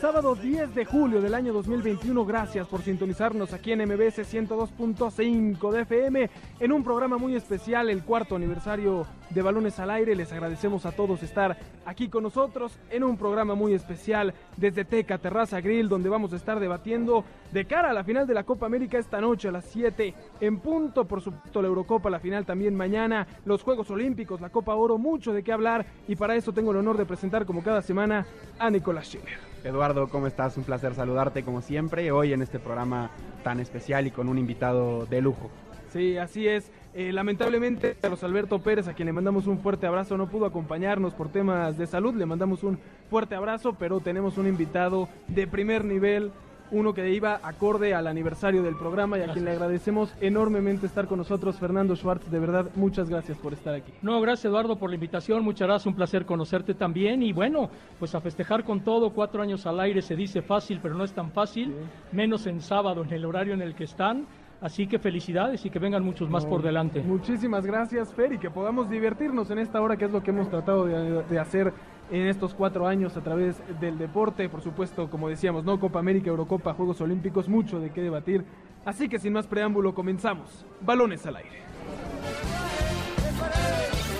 sábado 10 de julio del año 2021. Gracias por sintonizarnos aquí en MBS 102.5 de FM en un programa muy especial, el cuarto aniversario de Balones al Aire. Les agradecemos a todos estar aquí con nosotros en un programa muy especial desde Teca Terraza Grill, donde vamos a estar debatiendo de cara a la final de la Copa América esta noche a las 7 en punto. Por supuesto, la Eurocopa, la final también mañana, los Juegos Olímpicos, la Copa Oro, mucho de qué hablar. Y para eso tengo el honor de presentar, como cada semana, a Nicolás Schiller. Eduardo, ¿cómo estás? Un placer saludarte como siempre hoy en este programa tan especial y con un invitado de lujo. Sí, así es. Eh, lamentablemente, Carlos Alberto Pérez, a quien le mandamos un fuerte abrazo, no pudo acompañarnos por temas de salud. Le mandamos un fuerte abrazo, pero tenemos un invitado de primer nivel, uno que iba acorde al aniversario del programa y a quien le agradecemos enormemente estar con nosotros, Fernando Schwartz. De verdad, muchas gracias por estar aquí. No, gracias Eduardo por la invitación, muchas gracias, un placer conocerte también y bueno, pues a festejar con todo, cuatro años al aire se dice fácil, pero no es tan fácil, menos en sábado, en el horario en el que están. Así que felicidades y que vengan muchos más No, por delante. Muchísimas gracias, Fer, y que podamos divertirnos en esta hora, que es lo que hemos tratado de, de hacer en estos cuatro años a través del deporte. Por supuesto, como decíamos, ¿no? Copa América, Eurocopa, Juegos Olímpicos, mucho de qué debatir. Así que sin más preámbulo, comenzamos. Balones al aire.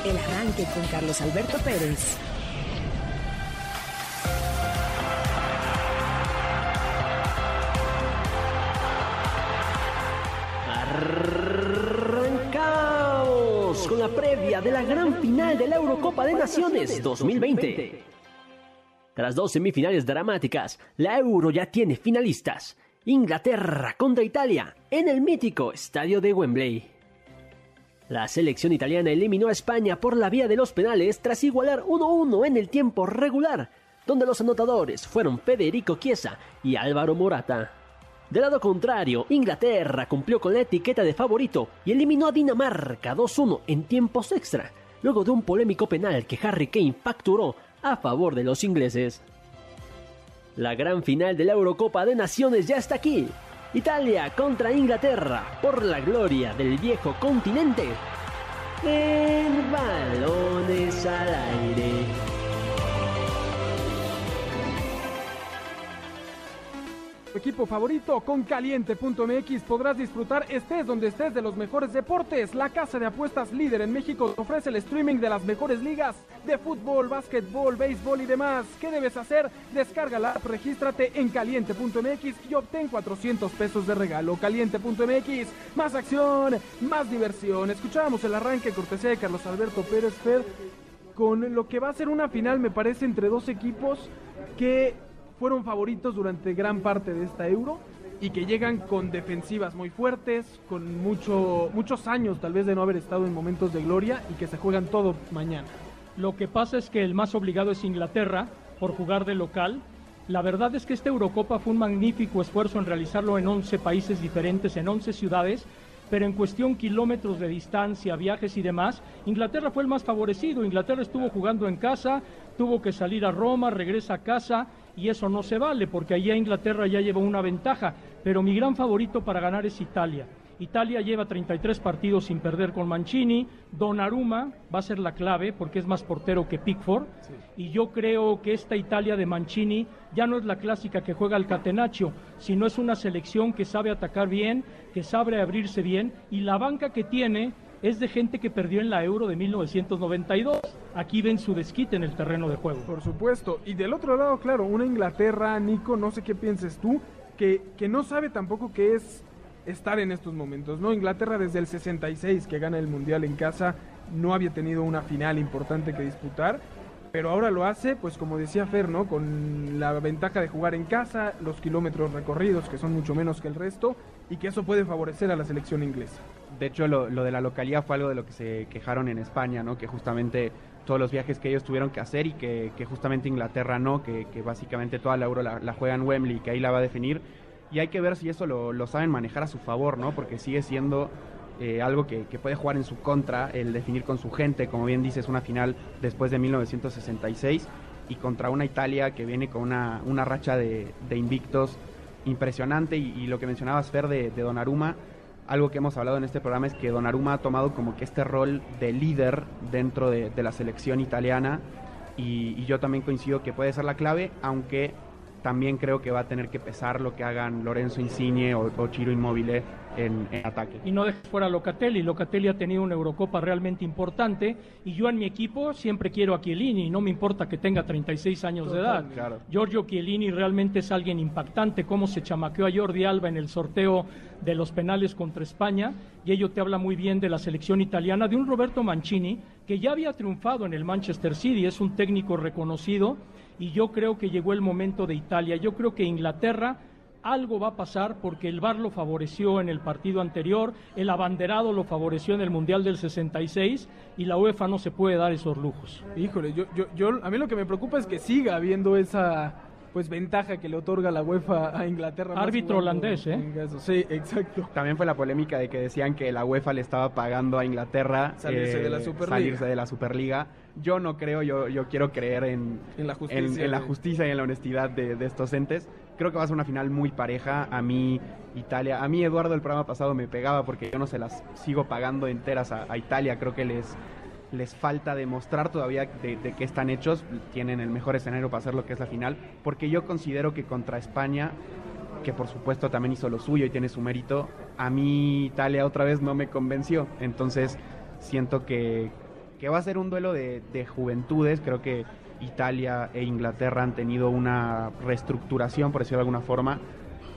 El arranque con Carlos Alberto Pérez. La previa de la gran final de la Eurocopa de Naciones 2020. Tras dos semifinales dramáticas, la Euro ya tiene finalistas. Inglaterra contra Italia en el mítico estadio de Wembley. La selección italiana eliminó a España por la vía de los penales tras igualar 1-1 en el tiempo regular, donde los anotadores fueron Federico Chiesa y Álvaro Morata. Del lado contrario, Inglaterra cumplió con la etiqueta de favorito y eliminó a Dinamarca 2-1 en tiempos extra, luego de un polémico penal que Harry Kane facturó a favor de los ingleses. La gran final de la Eurocopa de Naciones ya está aquí. Italia contra Inglaterra por la gloria del viejo continente. En balones al aire. Tu equipo favorito con caliente.mx podrás disfrutar estés donde estés de los mejores deportes. La casa de apuestas líder en México ofrece el streaming de las mejores ligas de fútbol, básquetbol, béisbol y demás. ¿Qué debes hacer? Descarga la app, regístrate en caliente.mx y obtén 400 pesos de regalo. Caliente.mx, más acción, más diversión. Escuchábamos el arranque cortesía de Carlos Alberto Pérez Fer con lo que va a ser una final, me parece, entre dos equipos que fueron favoritos durante gran parte de esta Euro y que llegan con defensivas muy fuertes, con mucho, muchos años tal vez de no haber estado en momentos de gloria y que se juegan todo mañana. Lo que pasa es que el más obligado es Inglaterra por jugar de local. La verdad es que esta Eurocopa fue un magnífico esfuerzo en realizarlo en 11 países diferentes, en 11 ciudades, pero en cuestión kilómetros de distancia, viajes y demás, Inglaterra fue el más favorecido. Inglaterra estuvo jugando en casa, tuvo que salir a Roma, regresa a casa y eso no se vale porque allá Inglaterra ya lleva una ventaja. Pero mi gran favorito para ganar es Italia. Italia lleva 33 partidos sin perder con Mancini. Donnarumma va a ser la clave porque es más portero que Pickford. Y yo creo que esta Italia de Mancini ya no es la clásica que juega el catenaccio, sino es una selección que sabe atacar bien, que sabe abrirse bien. Y la banca que tiene es de gente que perdió en la Euro de 1992. Aquí ven su desquite en el terreno de juego. Por supuesto. Y del otro lado, claro, una Inglaterra, Nico, no sé qué pienses tú, que, que no sabe tampoco qué es estar en estos momentos, ¿no? Inglaterra desde el 66 que gana el Mundial en casa no había tenido una final importante que disputar, pero ahora lo hace, pues como decía Fer, ¿no? Con la ventaja de jugar en casa, los kilómetros recorridos que son mucho menos que el resto y que eso puede favorecer a la selección inglesa. De hecho, lo, lo de la localidad fue algo de lo que se quejaron en España, ¿no? Que justamente todos los viajes que ellos tuvieron que hacer y que, justamente Inglaterra no, que, básicamente toda la Euro la, la juega en Wembley y que ahí la va a definir. Y hay que ver si eso lo, lo saben manejar a su favor, ¿no? Porque sigue siendo eh, algo que, que, puede jugar en su contra, el definir con su gente, como bien dices, una final después de 1966 y contra una Italia que viene con una, una racha de, de invictos impresionante y, lo que mencionabas Fer de, de Donnarumma, algo que hemos hablado en este programa es que Donnarumma ha tomado como que este rol de líder dentro de, de la selección italiana y, y, yo también coincido que puede ser la clave, aunque también creo que va a tener que pesar lo que hagan Lorenzo Insigne o, o Chiro Immobile en, en, ataque. Y no dejes fuera a Locatelli. Locatelli ha tenido una Eurocopa realmente importante y yo en mi equipo siempre quiero a Chiellini, no me importa que tenga 36 años Total, de edad. Claro. Giorgio Chiellini realmente es alguien impactante, cómo se chamaqueó a Jordi Alba en el sorteo de los penales contra España y ello te habla muy bien de la selección italiana, de un Roberto Mancini que ya había triunfado en el Manchester City, es un técnico reconocido y yo creo que llegó el momento de Italia. Yo creo que Inglaterra algo va a pasar porque el VAR lo favoreció en el partido anterior, el abanderado lo favoreció en el Mundial del 66 y la UEFA no se puede dar esos lujos. Híjole, yo, yo, yo a mí lo que me preocupa es que siga habiendo esa pues ventaja que le otorga la UEFA a Inglaterra. Árbitro holandés, ¿eh? Sí, exacto. También fue la polémica de que decían que la UEFA le estaba pagando a Inglaterra salirse, eh, de, la Superliga. salirse de la Superliga. Yo no creo, yo, yo quiero creer en, en, la, justicia, en, en la justicia y en la honestidad de, de, estos entes. Creo que va a ser una final muy pareja. A mí, Italia, a mí Eduardo el programa pasado me pegaba porque yo no se las sigo pagando enteras a, a Italia. Creo que les, les falta demostrar todavía de, de, qué están hechos. Tienen el mejor escenario para hacer lo que es la final. Porque yo considero que contra España, que por supuesto también hizo lo suyo y tiene su mérito, a mí Italia otra vez no me convenció. Entonces siento que, que va a ser un duelo de, de juventudes. Creo que Italia e Inglaterra han tenido una reestructuración, por decirlo de alguna forma,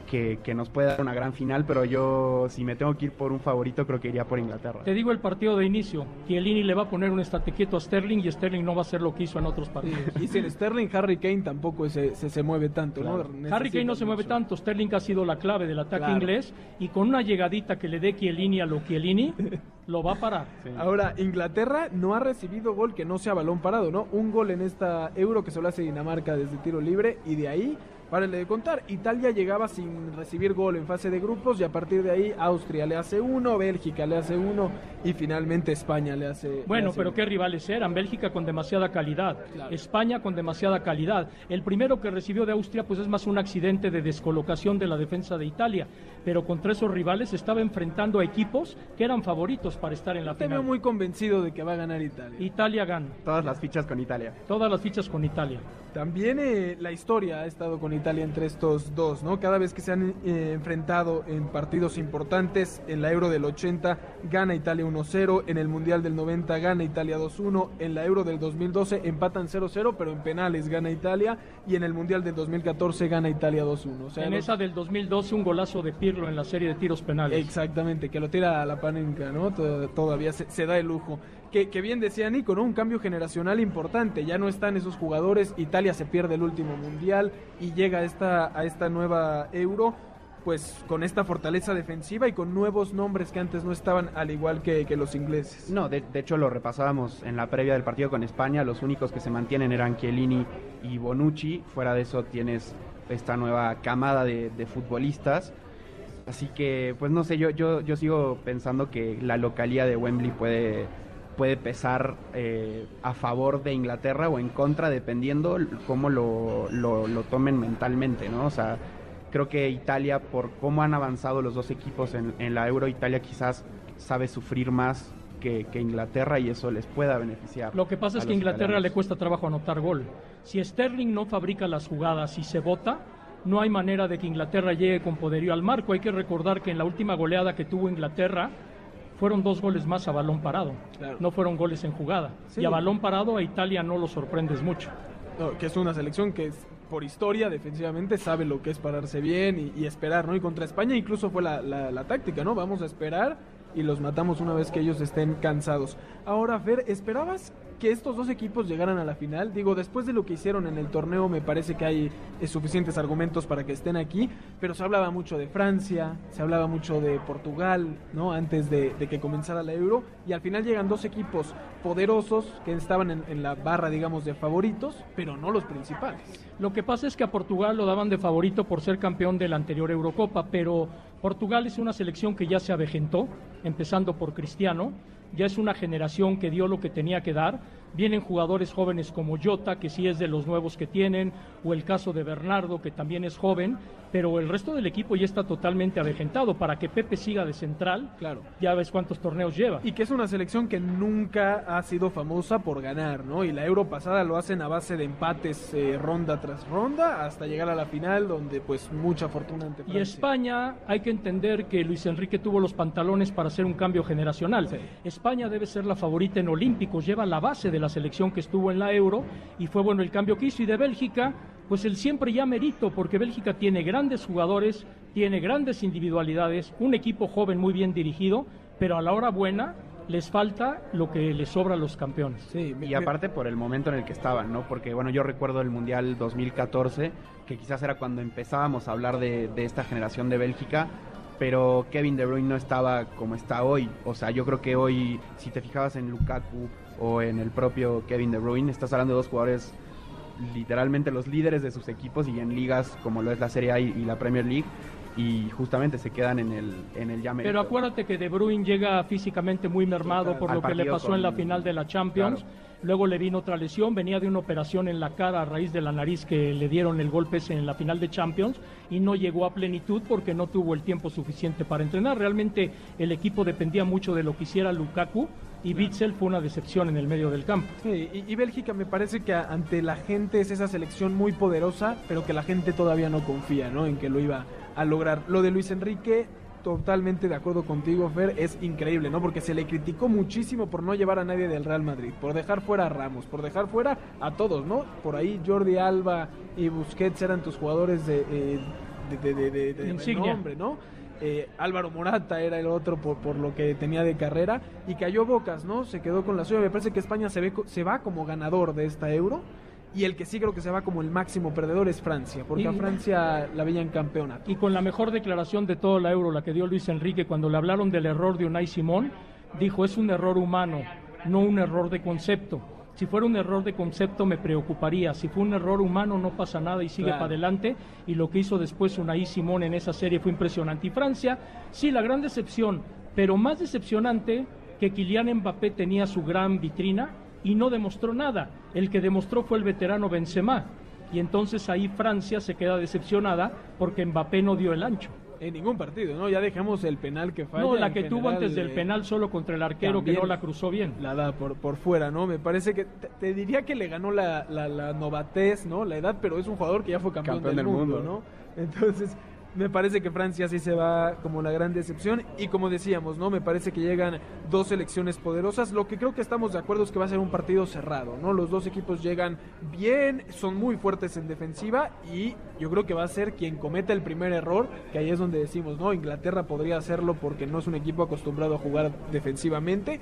que, que, nos puede dar una gran final, pero yo si me tengo que ir por un favorito creo que iría por Inglaterra. Te digo el partido de inicio, Chiellini le va a poner un estate quieto a Sterling y Sterling no va a hacer lo que hizo en otros partidos. Sí. Y sin Sterling, Harry Kane tampoco se, se, se mueve tanto, claro. ¿no? Harry Kane no se mueve tanto, Sterling ha sido la clave del ataque claro. inglés y con una llegadita que le dé Chiellini a lo Chiellini lo va a parar. Sí. Ahora, Inglaterra no ha recibido gol que no sea balón parado, ¿no? Un gol en esta Euro que solo hace Dinamarca desde tiro libre y de ahí Párenle de contar, Italia llegaba sin recibir gol en fase de grupos y a partir de ahí Austria le hace uno, Bélgica le hace uno y finalmente España le hace. Bueno, le hace pero uno. qué rivales eran. Bélgica con demasiada calidad, Claro. España con demasiada calidad. El primero que recibió de Austria, pues es más un accidente de descolocación de la defensa de Italia. Pero contra esos rivales estaba enfrentando a equipos que eran favoritos para estar en la final. muy convencido de que va a ganar Italia. Italia gana. Todas las fichas con Italia. Todas las fichas con Italia. También eh, la historia ha estado con Italia entre estos dos, ¿no? Cada vez que se han eh, enfrentado en partidos importantes, en la Euro del 80 gana Italia 1-0, en el Mundial del 90 gana Italia 2-1, en la Euro del 2012 empatan 0-0, pero en penales gana Italia, y en el Mundial del 2014 gana Italia 2-1. O sea, en los- esa del 2012 un golazo de Pirlo en la serie de tiros penales. Exactamente, que lo tira a la panenca, ¿no? Tod- Todavía se, se da el lujo. Que, que bien decía Nico, ¿no? Un cambio generacional importante. Ya no están esos jugadores. Italia se pierde el último mundial y llega a esta, a esta nueva Euro, pues con esta fortaleza defensiva y con nuevos nombres que antes no estaban, al igual que, que los ingleses. No, de, de, hecho lo repasábamos en la previa del partido con España. Los únicos que se mantienen eran Chiellini y Bonucci. Fuera de eso tienes esta nueva camada de, de futbolistas. Así que, pues no sé, yo, yo, yo sigo pensando que la localía de Wembley puede, puede pesar eh, a favor de Inglaterra o en contra, dependiendo cómo lo, lo, lo, tomen mentalmente, ¿no? O sea, creo que Italia, por cómo han avanzado los dos equipos en, en la Euro, Italia quizás sabe sufrir más que, que, Inglaterra y eso les pueda beneficiar. Lo que pasa es que a Inglaterra italianos. le cuesta trabajo anotar gol. Si Sterling no fabrica las jugadas y se vota, no hay manera de que Inglaterra llegue con poderío al marco. Hay que recordar que en la última goleada que tuvo Inglaterra fueron dos goles más a balón parado. Claro. No fueron goles en jugada. Sí. Y a balón parado a Italia no lo sorprendes mucho. No, que es una selección que es, por historia defensivamente sabe lo que es pararse bien y, y esperar, ¿no? Y contra España incluso fue la, la, la táctica, ¿no? Vamos a esperar y los matamos una vez que ellos estén cansados. Ahora, Fer, ¿esperabas que estos dos equipos llegaran a la final? Digo, después de lo que hicieron en el torneo, me parece que hay eh, suficientes argumentos para que estén aquí, pero se hablaba mucho de Francia, se hablaba mucho de Portugal, ¿no? Antes de, que comenzara la Euro, y al final llegan dos equipos poderosos que estaban en, en la barra, digamos, de favoritos, pero no los principales. Lo que pasa es que a Portugal lo daban de favorito por ser campeón de la anterior Eurocopa, pero Portugal es una selección que ya se avejentó, empezando por Cristiano, ya es una generación que dio lo que tenía que dar. Vienen jugadores jóvenes como Jota, que sí es de los nuevos que tienen, o el caso de Bernardo, que también es joven, pero el resto del equipo ya está totalmente avejentado para que Pepe siga de central. Claro. Ya ves cuántos torneos lleva. Y que es una selección que nunca ha sido famosa por ganar, ¿no? Y la Euro pasada lo hacen a base de empates eh, ronda tras ronda hasta llegar a la final donde pues mucha fortuna ante Francia. Y España, hay que entender que Luis Enrique tuvo los pantalones para hacer un cambio generacional. Sí. España debe ser la favorita en Olímpicos, lleva la base de la selección que estuvo en la Euro y fue bueno el cambio que hizo. Y de Bélgica, pues el siempre ya merito, porque Bélgica tiene grandes jugadores, tiene grandes individualidades, un equipo joven muy bien dirigido, pero a la hora buena les falta lo que les sobra a los campeones. Sí, Y aparte por el momento en el que estaban, ¿no? Porque bueno, yo recuerdo el Mundial 2014, que quizás era cuando empezábamos a hablar de, de esta generación de Bélgica, pero Kevin De Bruyne no estaba como está hoy. O sea, yo creo que hoy, si te fijabas en Lukaku o en el propio Kevin De Bruyne, estás hablando de dos jugadores literalmente los líderes de sus equipos y en ligas como lo es la Serie A y, y la Premier League y justamente se quedan en el en el ya Pero acuérdate que De Bruyne llega físicamente muy mermado por lo que le pasó en la final de la Champions. Luego le vino otra lesión, venía de una operación en la cara a raíz de la nariz que le dieron el golpe en la final de Champions y no llegó a plenitud porque no tuvo el tiempo suficiente para entrenar. Realmente el equipo dependía mucho de lo que hiciera Lukaku y Witzel fue una decepción en el medio del campo. Sí, y, y Bélgica me parece que ante la gente es esa selección muy poderosa, pero que la gente todavía no confía, ¿no? En que lo iba a lograr. Lo de Luis Enrique, totalmente de acuerdo contigo, Fer, es increíble, ¿no? Porque se le criticó muchísimo por no llevar a nadie del Real Madrid, por dejar fuera a Ramos, por dejar fuera a todos, ¿no? Por ahí Jordi Alba y Busquets eran tus jugadores de, eh, de, de, de- de- de Insignia. renombre, ¿no? Eh, Álvaro Morata era el otro por, por lo que tenía de carrera y cayó Bocas, ¿no? Se quedó con la suya. Me parece que España se, ve, se va como ganador de esta euro y el que sí creo que se va como el máximo perdedor es Francia, porque Y- a Francia la veían campeona. y con la mejor declaración de toda la euro, la que dio Luis Enrique cuando le hablaron del error de Unai Simón, dijo es un error humano, no un error de concepto. Si fuera un error de concepto me preocuparía, si fue un error humano no pasa nada y sigue Claro. para adelante y lo que hizo después Unai Simón en esa serie fue impresionante. Y Francia, sí, la gran decepción, pero más decepcionante que Kylian Mbappé tenía su gran vitrina y no demostró nada. El que demostró fue el veterano Benzema. Y entonces ahí Francia se queda decepcionada porque Mbappé no dio el ancho. En ningún partido, ¿no? Ya dejamos el penal que falla. No, la que tuvo antes del eh, penal solo contra el arquero que no la cruzó bien. La da por, por fuera, ¿no? Me parece que te, te diría que le ganó la, la, la novatez, ¿no? La edad, pero es un jugador que ya fue campeón, Campeón del, del mundo, mundo. ¿no? Entonces, me parece que Francia sí se va como la gran decepción. Y como decíamos, ¿no? Me parece que llegan dos selecciones poderosas. Lo que creo que estamos de acuerdo es que va a ser un partido cerrado, ¿no? Los dos equipos llegan bien, son muy fuertes en defensiva y yo creo que va a ser quien cometa el primer error, que ahí es donde decimos, ¿no? Inglaterra podría hacerlo porque no es un equipo acostumbrado a jugar defensivamente.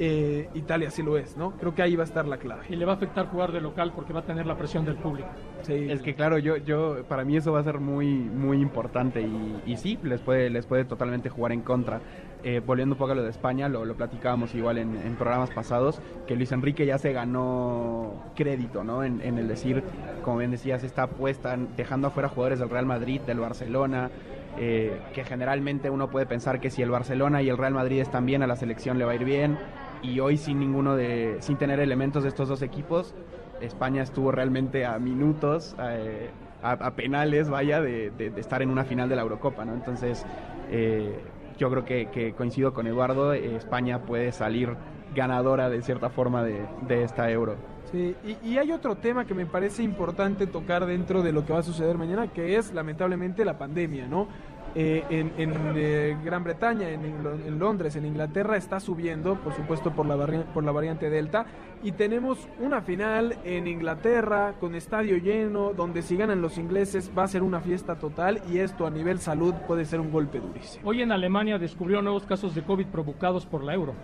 Eh, Italia sí lo es, ¿no? Creo que ahí va a estar la clave. Y le va a afectar jugar de local porque va a tener la presión del público. Sí. Es que claro, yo, yo, para mí eso va a ser muy, muy importante y, y sí, les puede, les puede totalmente jugar en contra. Eh, volviendo un poco a lo de España, lo, lo platicábamos igual en, en programas pasados, que Luis Enrique ya se ganó crédito, ¿no? En, en el decir, como bien decías, esta apuesta, dejando afuera jugadores del Real Madrid, del Barcelona, eh, que generalmente uno puede pensar que si el Barcelona y el Real Madrid están bien, a la selección le va a ir bien, y hoy sin ninguno de, sin tener elementos de estos dos equipos, España estuvo realmente a minutos, eh, a, a penales, vaya, de, de- de estar en una final de la Eurocopa, ¿no? Entonces, eh, yo creo que, que coincido con Eduardo, eh, España puede salir ganadora de cierta forma de, de esta Euro. Sí, y, y hay otro tema que me parece importante tocar dentro de lo que va a suceder mañana, que es lamentablemente la pandemia, ¿no? Eh, en eh, Gran Bretaña, en, Londres, en Inglaterra está subiendo, por supuesto por la, por la variante Delta, y tenemos una final en Inglaterra con estadio lleno, donde si ganan los ingleses va a ser una fiesta total y esto a nivel salud puede ser un golpe durísimo. Hoy en Alemania descubrió nuevos casos de COVID provocados por la euro.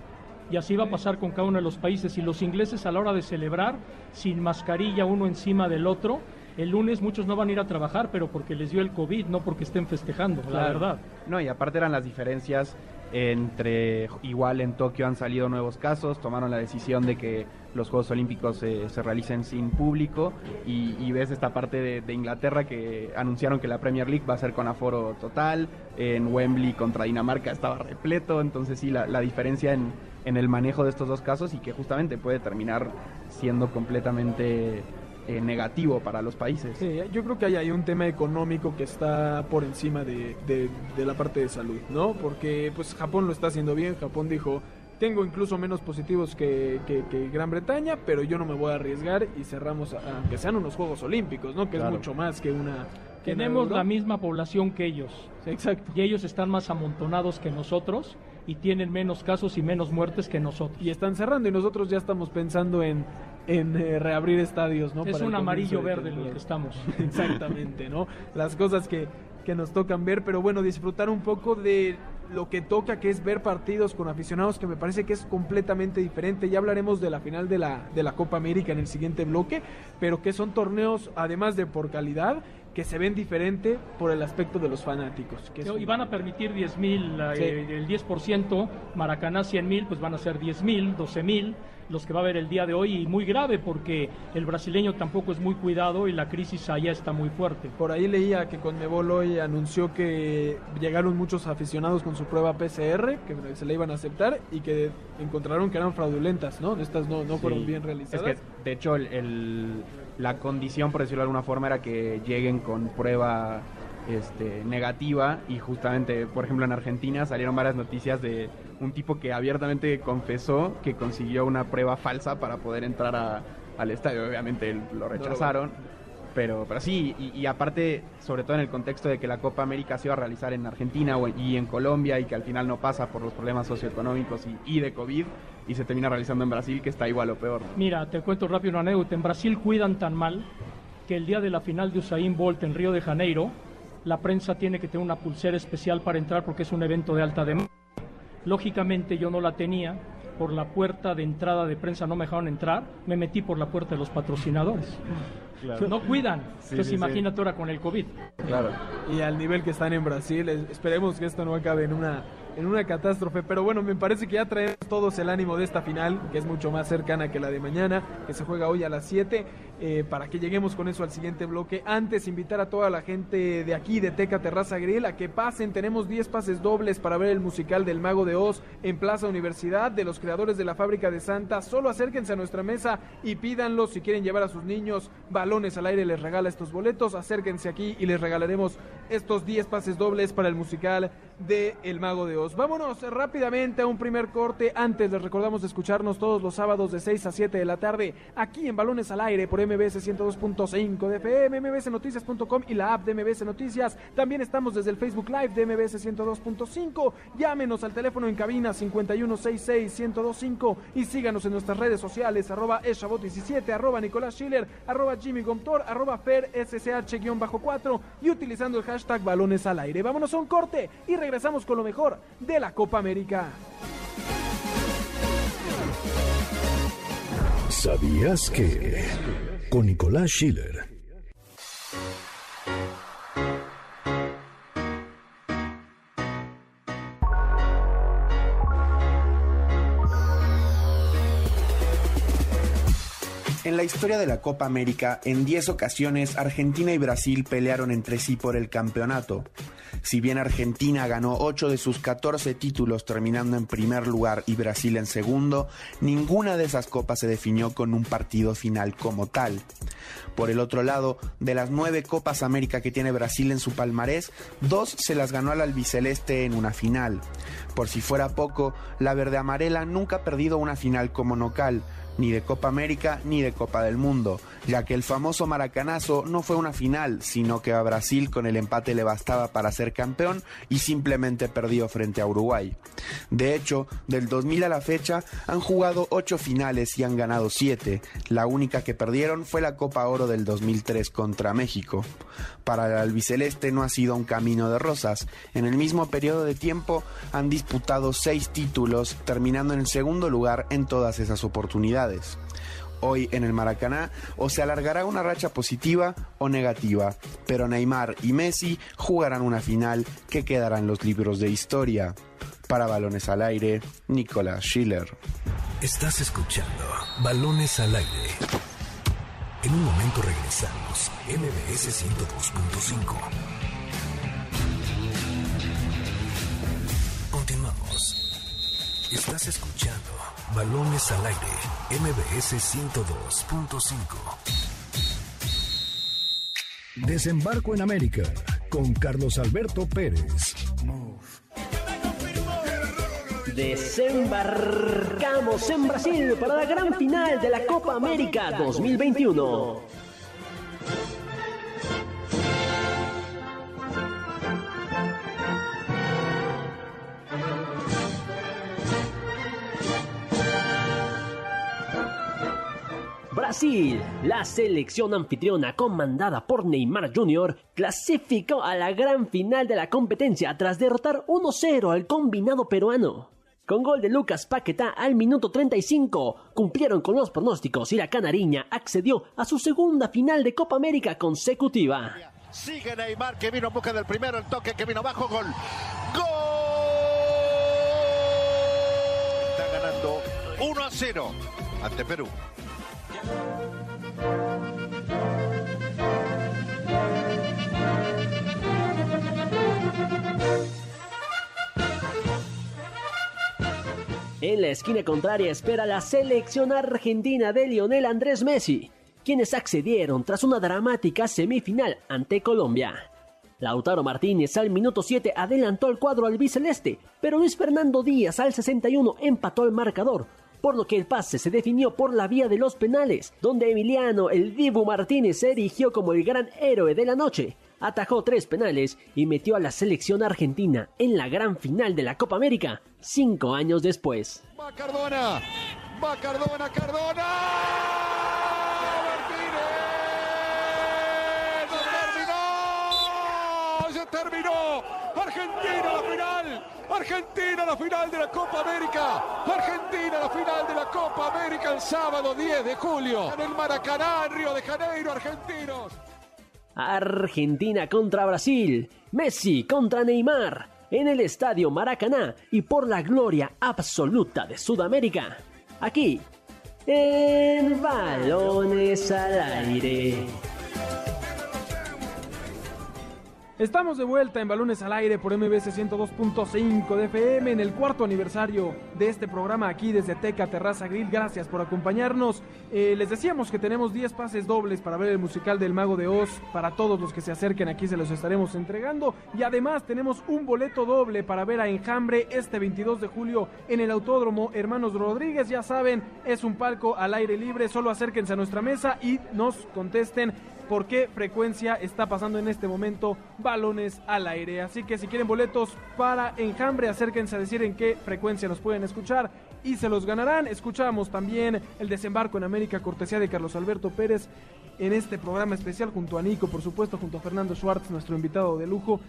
Y así va a pasar con cada uno de los países. Y los ingleses a la hora de celebrar, sin mascarilla uno encima del otro, el lunes muchos no van a ir a trabajar, pero porque les dio el COVID, no porque estén festejando, la verdad. No, y aparte eran las diferencias entre, igual en Tokio han salido nuevos casos, tomaron la decisión de que los Juegos Olímpicos se realicen sin público y, ves esta parte de, Inglaterra que anunciaron que la Premier League va a ser con aforo total, en Wembley contra Dinamarca estaba repleto, entonces sí, la, diferencia en, en el manejo de estos dos casos y que justamente puede terminar siendo completamente eh, negativo para los países. Sí, yo creo que hay, hay un tema económico que está por encima de, de, la parte de salud, ¿no? Porque pues Japón lo está haciendo bien, Japón dijo, tengo incluso menos positivos que, que, Gran Bretaña, pero yo no me voy a arriesgar y cerramos, aunque sean unos Juegos Olímpicos, ¿no? Que es mucho más que una... Tenemos la misma población que ellos. exacto. Y ellos están más amontonados que nosotros y tienen menos casos y menos muertes que nosotros. Y están cerrando y nosotros ya estamos pensando en en eh, reabrir estadios, ¿no? Es un amarillo verde en el que estamos. Exactamente, ¿no? Las cosas que, que nos tocan ver, pero bueno, disfrutar un poco de lo que toca, que es ver partidos con aficionados, que me parece que es completamente diferente. Ya hablaremos de la final de la, de la Copa América en el siguiente bloque, pero que son torneos, además de por calidad, que se ven diferente por el aspecto de los fanáticos. Que y van a permitir 10 mil, eh, el 10%, Maracaná 100 mil, pues van a ser 10 mil, 12 mil los que va a haber el día de hoy y muy grave porque el brasileño tampoco es muy cuidado y la crisis allá está muy fuerte. Por ahí leía que Conmebol hoy anunció que llegaron muchos aficionados con su prueba PCR, que se le iban a aceptar y que encontraron que eran fraudulentas, ¿no? Estas no, no fueron bien realizadas. Es que, de hecho, el, la condición, por decirlo de alguna forma, era que lleguen con prueba este, negativa y justamente, por ejemplo, en Argentina salieron varias noticias de un tipo que abiertamente confesó que consiguió una prueba falsa para poder entrar al estadio. Obviamente lo rechazaron. Pero, pero sí, y, aparte, sobre todo en el contexto de que la Copa América se iba a realizar en Argentina y en Colombia y que al final no pasa por los problemas socioeconómicos y, de COVID y se termina realizando en Brasil, que está igual o peor. Mira, te cuento rápido una anécdota. En Brasil cuidan tan mal que el día de la final de Usain Bolt en Río de Janeiro, la prensa tiene que tener una pulsera especial para entrar porque es un evento de alta demanda. Lógicamente yo no la tenía, por la puerta de entrada de prensa no me dejaron entrar, me metí por la puerta de los patrocinadores. No cuidan. Entonces imagínate ahora con el COVID. Claro. Y al nivel que están en Brasil, esperemos que esto no acabe en una en una catástrofe. Pero bueno, me parece que ya traemos todos el ánimo de esta final, que es mucho más cercana que la de mañana, que se juega hoy a las 7, eh, para que lleguemos con eso al siguiente bloque. Antes, invitar a toda la gente de aquí, de Teca Terraza Grill, a que pasen. Tenemos 10 pases dobles para ver el musical del Mago de Oz en Plaza Universidad, de los creadores de la Fábrica de Santa. Solo acérquense a nuestra mesa y pídanlos si quieren llevar a sus niños balones al aire, les regala estos boletos. Acérquense aquí y les regalaremos estos 10 pases dobles para el musical de El Mago de Oz. Vámonos rápidamente a un primer corte. Antes les recordamos de escucharnos todos los sábados de 6 a 7 de la tarde aquí en Balones al Aire por MBS 102.5 de FM, mbsnoticias.com y la app de MBS Noticias. También estamos desde el Facebook Live de MBS 102.5. Llámenos al teléfono en cabina 5166-1025 y síganos en nuestras redes sociales arroba eshabot17, arroba Nicolás Schiller, arroba Jimmy Gomtor, arroba Fer SSH-4 y utilizando el hashtag Balones al Aire. Vámonos a un corte y regresamos con lo mejor de la Copa América. ¿Sabías que? Con Nicolás Schiller En la historia de la Copa América, en 10 ocasiones Argentina y Brasil pelearon entre sí por el campeonato. Si bien Argentina ganó 8 de sus 14 títulos terminando en primer lugar y Brasil en segundo, ninguna de esas copas se definió con un partido final como tal. Por el otro lado, de las 9 Copas América que tiene Brasil en su palmarés, dos se las ganó al albiceleste en una final. Por si fuera poco, la verde amarela nunca ha perdido una final como local, ni de Copa América ni de Copa del Mundo, ya que el famoso maracanazo no fue una final, sino que a Brasil con el empate le bastaba para ser campeón y simplemente perdió frente a Uruguay. De hecho, del 2000 a la fecha han jugado 8 finales y han ganado 7. La única que perdieron fue la Copa Oro del 2003 contra México. Para el albiceleste no ha sido un camino de rosas. En el mismo periodo de tiempo han disputado 6 títulos, terminando en el segundo lugar en todas esas oportunidades. Hoy en el Maracaná o se alargará una racha positiva o negativa, pero Neymar y Messi jugarán una final que quedará en los libros de historia. Para Balones al Aire, Nicolás Schiller. Estás escuchando Balones al Aire. En un momento regresamos. MBS 102.5. Continuamos. Estás escuchando Balones al Aire. MBS 102.5. Desembarco en América con Carlos Alberto Pérez. Desembarcamos en Brasil para la gran final de la Copa América 2021. Brasil, la selección anfitriona comandada por Neymar Jr., clasificó a la gran final de la competencia tras derrotar 1-0 al combinado peruano. Con gol de Lucas Paquetá al minuto 35, cumplieron con los pronósticos y la canariña accedió a su segunda final de Copa América consecutiva. Sigue Neymar que vino en busca del primero, el toque que vino abajo, gol. ¡Gol! Está ganando 1 a 0 ante Perú. En la esquina contraria espera la selección argentina de Lionel Andrés Messi, quienes accedieron tras una dramática semifinal ante Colombia. Lautaro Martínez al minuto 7 adelantó el cuadro al biceleste, pero Luis Fernando Díaz al 61 empató el marcador, por lo que el pase se definió por la vía de los penales, donde Emiliano el Dibu Martínez se erigió como el gran héroe de la noche, atajó tres penales y metió a la selección argentina en la gran final de la Copa América, cinco años después. Va Cardona, va Cardona, Cardona. Martínez, se terminó, se terminó. Argentina la final, Argentina la final de la Copa América, Argentina la final de la Copa América el sábado 10 de julio en el Maracaná, Río de Janeiro, argentinos. Argentina contra Brasil, Messi contra Neymar, en el Estadio Maracaná y por la gloria absoluta de Sudamérica. Aquí, en Balones al Aire. Estamos de vuelta en Balones al Aire por MBS 102.5 de FM en el cuarto aniversario de este programa aquí desde Teca Terraza Grill. Gracias por acompañarnos. Eh, les decíamos que tenemos 10 pases dobles para ver el musical del Mago de Oz. Para todos los que se acerquen aquí se los estaremos entregando. Y además tenemos un boleto doble para ver a Enjambre este 22 de julio en el Autódromo Hermanos Rodríguez. Ya saben, es un palco al aire libre. Solo acérquense a nuestra mesa y nos contesten por qué frecuencia está pasando en este momento balones al aire. Así que si quieren boletos para Enjambre, acérquense a decir en qué frecuencia nos pueden escuchar y se los ganarán. Escuchamos también el desembarco en América, cortesía de Carlos Alberto Pérez en este programa especial junto a Nico, por supuesto, junto a Fernando Schwartz, nuestro invitado de lujo.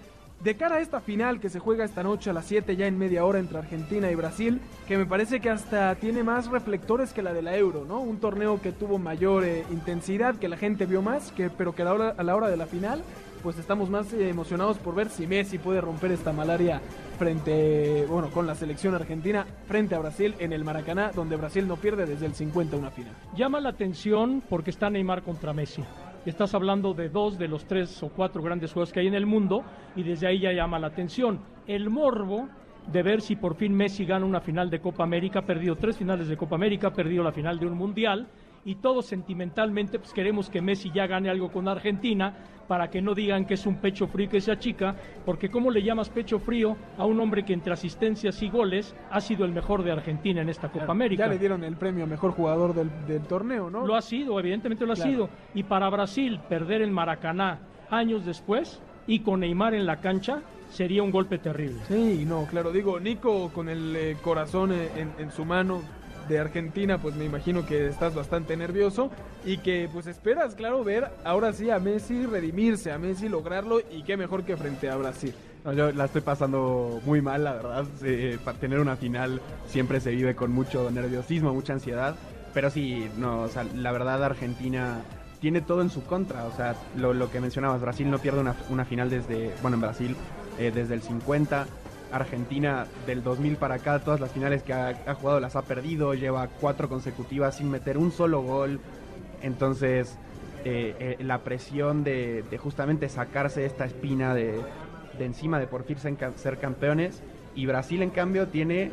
De cara a esta final que se juega esta noche a las 7 ya en media hora entre Argentina y Brasil, que me parece que hasta tiene más reflectores que la de la Euro, ¿no? Un torneo que tuvo mayor eh, intensidad, que la gente vio más, que, pero que a la, hora, a la hora de la final, pues estamos más eh, emocionados por ver si Messi puede romper esta malaria frente, bueno, con la selección argentina frente a Brasil en el Maracaná, donde Brasil no pierde desde el 50 una final. Llama la atención porque está Neymar contra Messi. Estás hablando de dos de los tres o cuatro grandes juegos que hay en el mundo y desde ahí ya llama la atención. El morbo de ver si por fin Messi gana una final de Copa América, ha perdido tres finales de Copa América, ha perdido la final de un mundial y todos sentimentalmente pues queremos que Messi ya gane algo con Argentina para que no digan que es un pecho frío que se achica, porque ¿cómo le llamas pecho frío a un hombre que entre asistencias y goles ha sido el mejor de Argentina en esta Copa América? Ya le dieron el premio a mejor jugador del, del torneo, ¿no? Lo ha sido, evidentemente lo ha Claro. sido. Y para Brasil perder el Maracaná años después y con Neymar en la cancha sería un golpe terrible. Sí, no, claro, digo, Nico con el eh, corazón eh, en, en su mano de Argentina, pues me imagino que estás bastante nervioso y que pues esperas, claro, ver ahora sí a Messi redimirse, a Messi lograrlo y qué mejor que frente a Brasil. No, yo la estoy pasando muy mal, la verdad. Eh, para tener una final siempre se vive con mucho nerviosismo, mucha ansiedad. pero sí, no, o sea, la verdad Argentina tiene todo en su contra. O sea, lo, lo que mencionabas, Brasil no pierde una, una final desde, bueno, en Brasil, eh, desde el 50. Argentina del 2000 para acá, todas las finales que ha, ha, jugado las ha perdido, lleva cuatro consecutivas sin meter un solo gol. Entonces, eh, eh, la presión de, de, justamente sacarse esta espina de, de encima de por fin ser, campeones. Y Brasil, en cambio, tiene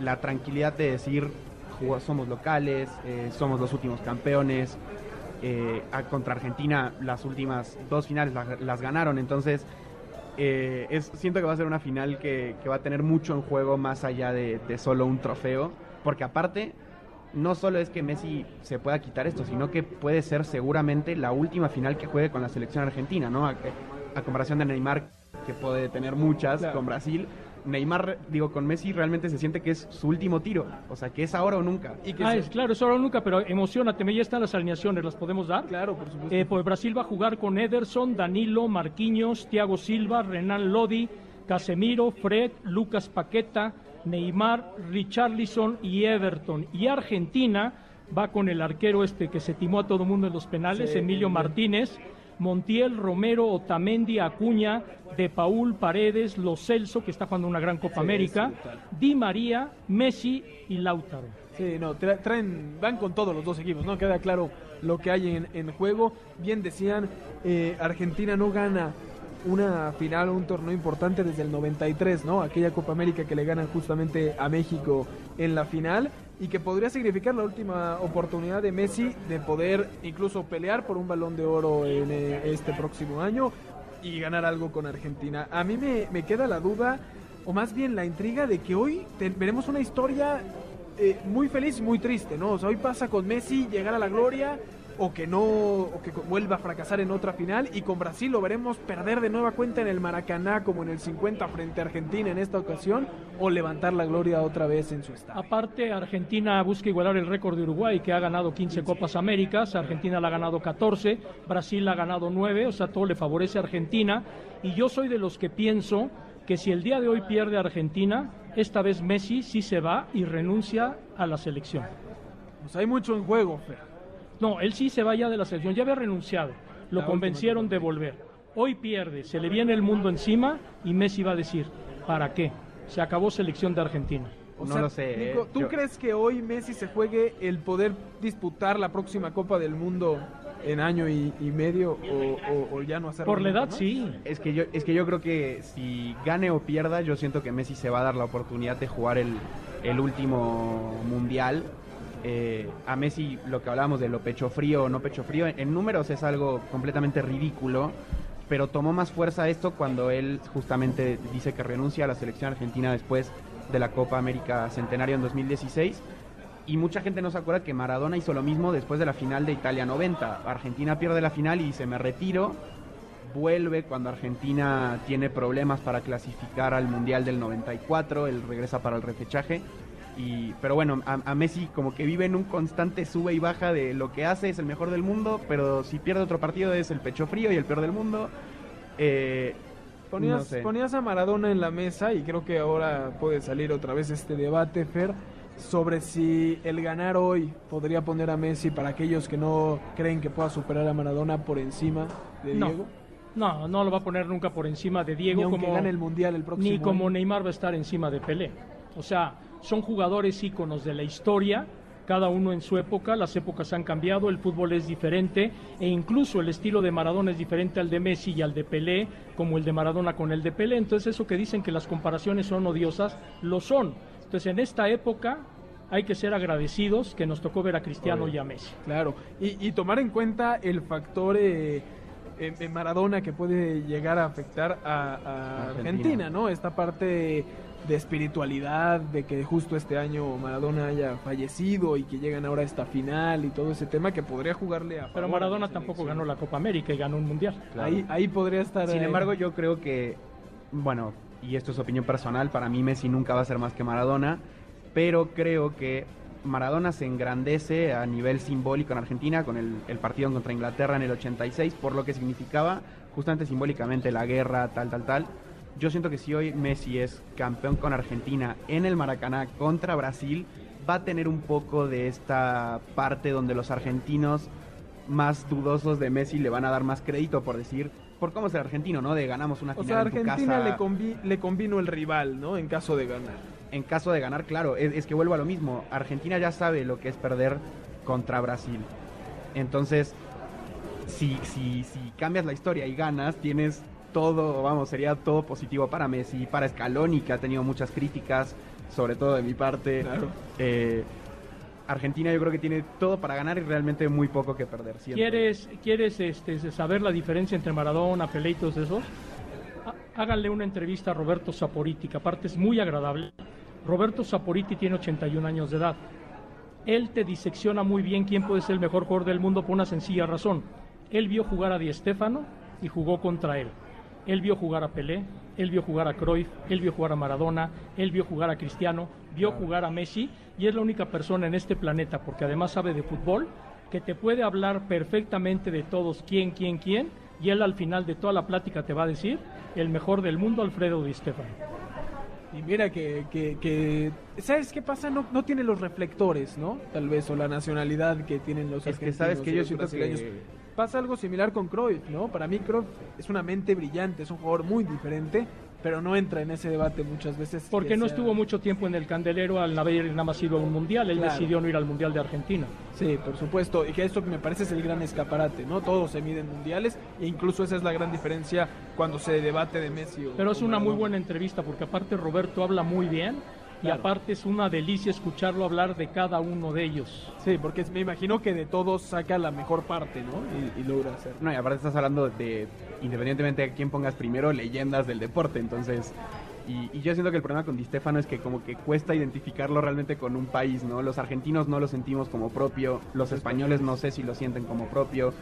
la tranquilidad de decir, somos locales, eh, somos los últimos campeones. contra Argentina las últimas dos finales las, las ganaron, entonces eh, es, siento que va a ser una final que, que va a tener mucho en juego más allá de, de, solo un trofeo, porque aparte no solo es que Messi se pueda quitar esto, sino que puede ser seguramente la última final que juegue con la selección argentina, ¿no? A, a comparación de Neymar, que puede tener muchas claro. con Brasil. Neymar, digo, con Messi realmente se siente que es su último tiro. O sea, que es ahora o nunca. Y que ah, es, claro, es ahora o nunca, pero emocionate, ya están las alineaciones, ¿las podemos dar? Claro, por supuesto. Eh, pues Brasil va a jugar con Ederson, Danilo, Marquinhos, Thiago Silva, Renan Lodi, Casemiro, Fred, Lucas Paqueta, Neymar, Richarlison y Everton. Y Argentina va con el arquero este que se timó a todo mundo en los penales, sí, Emilio bien. Montiel, Romero, Otamendi, Acuña, De Paul, Paredes, Lo Celso, que está jugando una gran Copa sí, América, sí, Di María, Messi y Lautaro. Sí, no, tra traen, van con todos los dos equipos, ¿no? Queda claro lo que hay en, en juego. Bien decían, eh, Argentina no gana una final o un torneo importante desde el 93, ¿no? Aquella Copa América que le ganan justamente a México en la final y que podría significar la última oportunidad de Messi de poder incluso pelear por un balón de oro en eh, este próximo año y ganar algo con Argentina. A mí me, me queda la duda, o más bien la intriga de que hoy te, veremos una historia eh, muy feliz y muy triste, ¿no? O sea, hoy pasa con Messi llegar a la gloria o que no o que vuelva a fracasar en otra final y con Brasil lo veremos perder de nueva cuenta en el Maracaná como en el 50 frente a Argentina en esta ocasión o levantar la gloria otra vez en su estado. Aparte Argentina busca igualar el récord de Uruguay que ha ganado 15, 15 Copas Américas, Argentina la ha ganado 14, Brasil la ha ganado 9, o sea, todo le favorece a Argentina y yo soy de los que pienso que si el día de hoy pierde Argentina, esta vez Messi sí se va y renuncia a la selección. Pues hay mucho en juego, Fer. No, él sí se vaya de la selección, ya había renunciado, lo la convencieron de volver. Hoy pierde, se le viene el mundo encima y Messi va a decir, ¿para qué? Se acabó selección de Argentina. O no sea, lo sé. Nico, ¿Tú yo... crees que hoy Messi se juegue el poder disputar la próxima Copa del Mundo en año y, y medio o, o, o, ya no hacerlo? Por la edad, sí. Es que, yo, es que yo creo que si gane o pierda, yo siento que Messi se va a dar la oportunidad de jugar el, el último mundial eh, a Messi lo que hablábamos de lo pecho frío o no pecho frío, en, números es algo completamente ridículo, pero tomó más fuerza esto cuando él justamente dice que renuncia a la selección argentina después de la Copa América Centenario en 2016. Y mucha gente no se acuerda que Maradona hizo lo mismo después de la final de Italia 90. Argentina pierde la final y dice me retiro, vuelve cuando Argentina tiene problemas para clasificar al Mundial del 94, él regresa para el repechaje y, pero bueno, a, a, Messi como que vive en un constante sube y baja de lo que hace es el mejor del mundo, pero si pierde otro partido es el pecho frío y el peor del mundo. Eh, ponías, no sé. ponías a Maradona en la mesa y creo que ahora puede salir otra vez este debate, Fer, sobre si el ganar hoy podría poner a Messi para aquellos que no creen que pueda superar a Maradona por encima de no. Diego. No, no lo va a poner nunca por encima de Diego. Ni como, gane el mundial el próximo Ni como año. Neymar va a estar encima de Pelé. O sea, son jugadores íconos de la historia, cada uno en su época, las épocas han cambiado, el fútbol es diferente e incluso el estilo de Maradona es diferente al de Messi y al de Pelé, como el de Maradona con el de Pelé. Entonces eso que dicen que las comparaciones son odiosas, lo son. Entonces en esta época hay que ser agradecidos que nos tocó ver a Cristiano y a Messi. Claro, y, y, tomar en cuenta el factor... Eh, en Maradona que puede llegar a afectar a, a Argentina. Argentina, ¿no? Esta parte de espiritualidad, de que justo este año Maradona haya fallecido y que llegan ahora a esta final y todo ese tema que podría jugarle a... Pero Maradona tampoco ganó la Copa América y ganó un mundial. Claro. Ahí, ahí podría estar... Sin embargo, yo creo que, bueno, y esto es opinión personal, para mí Messi nunca va a ser más que Maradona, pero creo que Maradona se engrandece a nivel simbólico en Argentina con el, el, partido contra Inglaterra en el 86, por lo que significaba justamente simbólicamente la guerra, tal, tal, tal yo siento que si hoy Messi es campeón con Argentina en el Maracaná contra Brasil, va a tener un poco de esta parte donde los argentinos más dudosos de Messi le van a dar más crédito por decir, por cómo es el argentino, ¿no? De ganamos una O final sea, en tu Argentina casa. le, convi- le convino el rival, ¿no? En caso de ganar. En caso de ganar, claro, es, es que vuelvo a lo mismo. Argentina ya sabe lo que es perder contra Brasil. Entonces, si, si, si cambias la historia y ganas, tienes todo, vamos, sería todo positivo para Messi, para Scaloni, que ha tenido muchas críticas, sobre todo de mi parte. Claro. Eh, Argentina yo creo que tiene todo para ganar y realmente muy poco que perder. siento. ¿Quieres, quieres este, saber la diferencia entre Maradona, Pelé y todos esos? Há- Háganle una entrevista a Roberto Saporiti, que aparte es muy agradable. Roberto Saporiti tiene 81 años de edad. Él te disecciona muy bien quién puede ser el mejor jugador del mundo por una sencilla razón. Él vio jugar a Di Stéfano y jugó contra él. Él vio jugar a Pelé, él vio jugar a Cruyff, él vio jugar a Maradona, él vio jugar a Cristiano, vio jugar a Messi y es la única persona en este planeta, porque además sabe de fútbol, que te puede hablar perfectamente de todos, quién, quién, quién, y él al final de toda la plática te va a decir, el mejor del mundo, Alfredo Di Stéfano. Y mira que, que, que- ¿sabes qué pasa? No, no tiene los reflectores, ¿no? Tal vez, o la nacionalidad que tienen los Es que sabes que yo siento brasileños. que Pasa algo similar con Cruyff, ¿no? Para mí Cruyff es una mente brillante, es un jugador muy diferente, pero no entra en ese debate muchas veces. Porque que no sea- estuvo mucho tiempo en el candelero al haber nada más ido a un mundial, él Claro. decidió no ir al mundial de Argentina. Sí, por supuesto, y que esto que me parece es el gran escaparate, ¿no? Todos se miden mundiales, e incluso esa es la gran diferencia cuando se debate de Messi. o- Pero es una muy buena entrevista porque aparte Roberto habla muy bien y Claro. aparte es una delicia escucharlo hablar de cada uno de ellos. Sí, porque me imagino que de todos saca la mejor parte, ¿no? Y, y logra hacer. No, y aparte estás hablando de, independientemente de quién pongas primero, leyendas del deporte. Entonces, y, y yo siento que el problema con Di Stefano es que como que cuesta identificarlo realmente con un país, ¿no? Los argentinos no lo sentimos como propio, los españoles no sé si lo sienten como propio.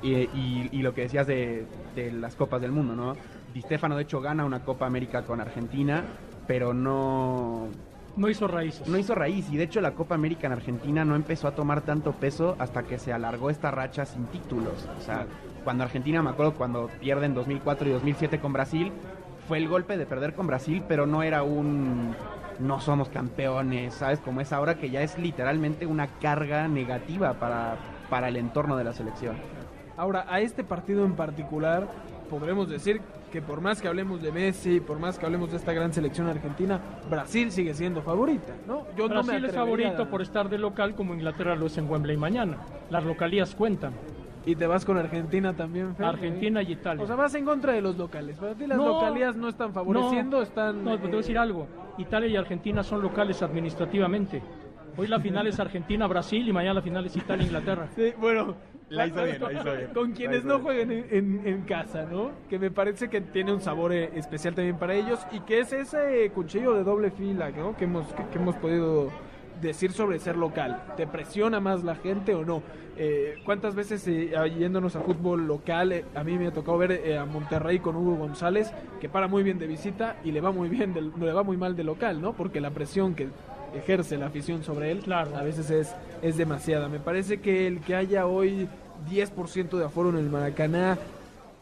Y, y- y lo que decías de, de las Copas del Mundo, ¿no? Di Stefano de hecho gana una Copa América con Argentina, pero no, No hizo raíces. no hizo raíz y de hecho la Copa América en Argentina no empezó a tomar tanto peso hasta que se alargó esta racha sin títulos. O sea, cuando Argentina, me acuerdo cuando pierde en 2004 y 2007 con Brasil, fue el golpe de perder con Brasil, pero no era un no somos campeones, ¿sabes? Como es ahora que ya es literalmente una carga negativa para, para el entorno de la selección. Ahora, a este partido en particular, podremos decir que por más que hablemos de Messi, por más que hablemos de esta gran selección argentina, Brasil sigue siendo favorita, ¿no? Yo no me Brasil es favorito por estar de local como Inglaterra lo es en Wembley mañana. Las localías cuentan. Y te vas con Argentina también, Fer? Argentina y Italia. O sea, vas en contra de los locales. Para ti las No, localías no están favoreciendo, no, están... No, te voy a decir eh, algo. Italia y Argentina son locales administrativamente. Hoy la final es Argentina-Brasil y mañana la final es Italia-Inglaterra. Sí, bueno, La hizo bien, la hizo bien. Con La quienes hizo no jueguen en, en- en casa, ¿no? Que me parece que tiene un sabor eh, especial también para ellos y que es ese cuchillo de doble fila, ¿no? Que hemos, que, que hemos podido decir sobre ser local. ¿Te presiona más la gente o no? Eh, ¿Cuántas veces eh, yéndonos a fútbol local, eh, a mí me ha tocado ver eh, a Monterrey con Hugo González, que para muy bien de visita y le va muy bien, del- le va muy mal de local, ¿no? Porque la presión que ejerce la afición sobre él Claro. a veces es, es demasiada. Me parece que el que haya hoy 10% de aforo en el Maracaná